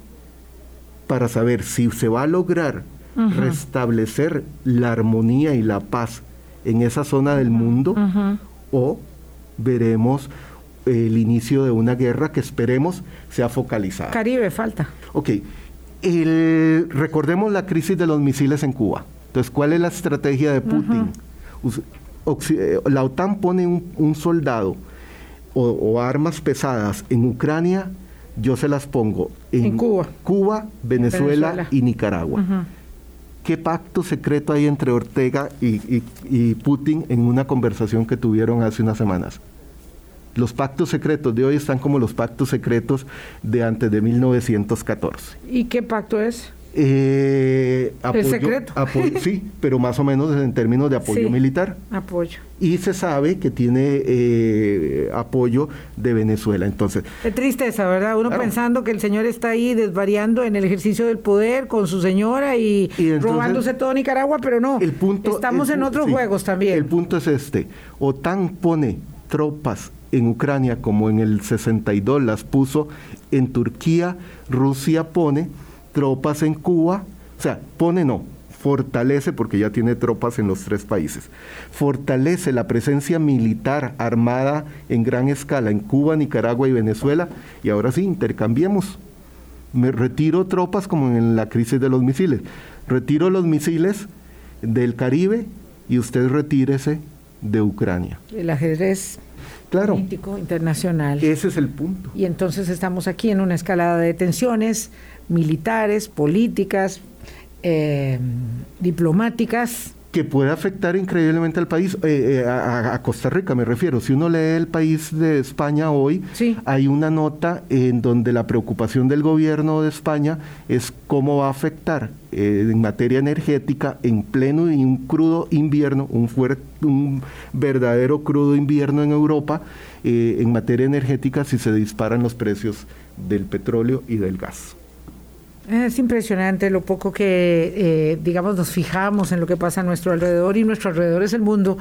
para saber si se va a lograr restablecer la armonía y la paz en esa zona del mundo o veremos el inicio de una guerra que esperemos sea focalizada. Caribe falta. Ok, recordemos la crisis de los misiles en Cuba. Entonces, ¿cuál es la estrategia de Putin? Eh, la OTAN pone un, soldado o, armas pesadas en Ucrania, yo se las pongo en, Cuba, Venezuela, y Nicaragua. ¿Qué pacto secreto hay entre Ortega y Putin en una conversación que tuvieron hace unas semanas? Los pactos secretos de hoy están como los pactos secretos de antes de 1914. ¿Y qué pacto es? Eh, el secreto. sí, pero más o menos en términos de apoyo militar. Apoyo. Y se sabe que tiene eh, apoyo de Venezuela. Entonces. Qué tristeza, ¿verdad? Uno pensando que el señor está ahí desvariando en el ejercicio del poder con su señora y, robándose todo Nicaragua, pero no. El punto, Estamos en otros juegos también. El punto es este: OTAN pone tropas en Ucrania como en el 62 las puso en Turquía, Rusia pone tropas en Cuba, o sea, pone no, fortalece, porque ya tiene tropas en los tres países, fortalece la presencia militar armada en gran escala en Cuba, Nicaragua y Venezuela, y ahora sí, intercambiemos. Me retiro tropas como en la crisis de los misiles. Retiro los misiles del Caribe y usted retírese de Ucrania. El ajedrez político internacional. Ese es el punto. Y entonces estamos aquí en una escalada de tensiones militares, políticas, eh, diplomáticas. Que puede afectar increíblemente al país, eh, eh, a, Costa Rica me refiero. Si uno lee el país de España hoy, hay una nota en donde la preocupación del gobierno de España es cómo va a afectar en materia energética en pleno y un crudo invierno, un, fuerte, un verdadero crudo invierno en Europa, en materia energética si se disparan los precios del petróleo y del gas. Es impresionante lo poco que, eh, digamos, nos fijamos en lo que pasa a nuestro alrededor y nuestro alrededor es el mundo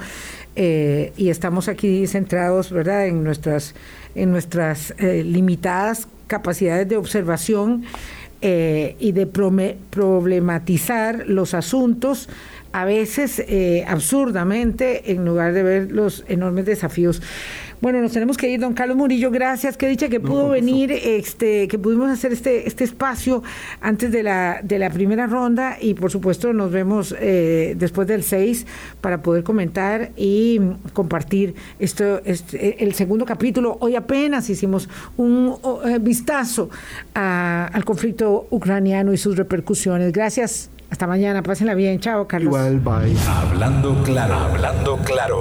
eh, y estamos aquí centrados, ¿verdad?, en nuestras, en nuestras eh, limitadas capacidades de observación y de problematizar los asuntos a veces absurdamente en lugar de ver los enormes desafíos. Bueno, nos tenemos que ir, don Carlos Murillo, gracias. Qué dicha que pudo venir, este, que pudimos hacer este, este espacio antes de la, de la primera ronda y por supuesto nos vemos eh, después del 6 para poder comentar y compartir esto, este, el segundo capítulo. Hoy apenas hicimos un eh, vistazo al conflicto ucraniano y sus repercusiones. Gracias. Hasta mañana, pásenla bien. Chao, Carlos. Igual, bye. Hablando claro, hablando claro.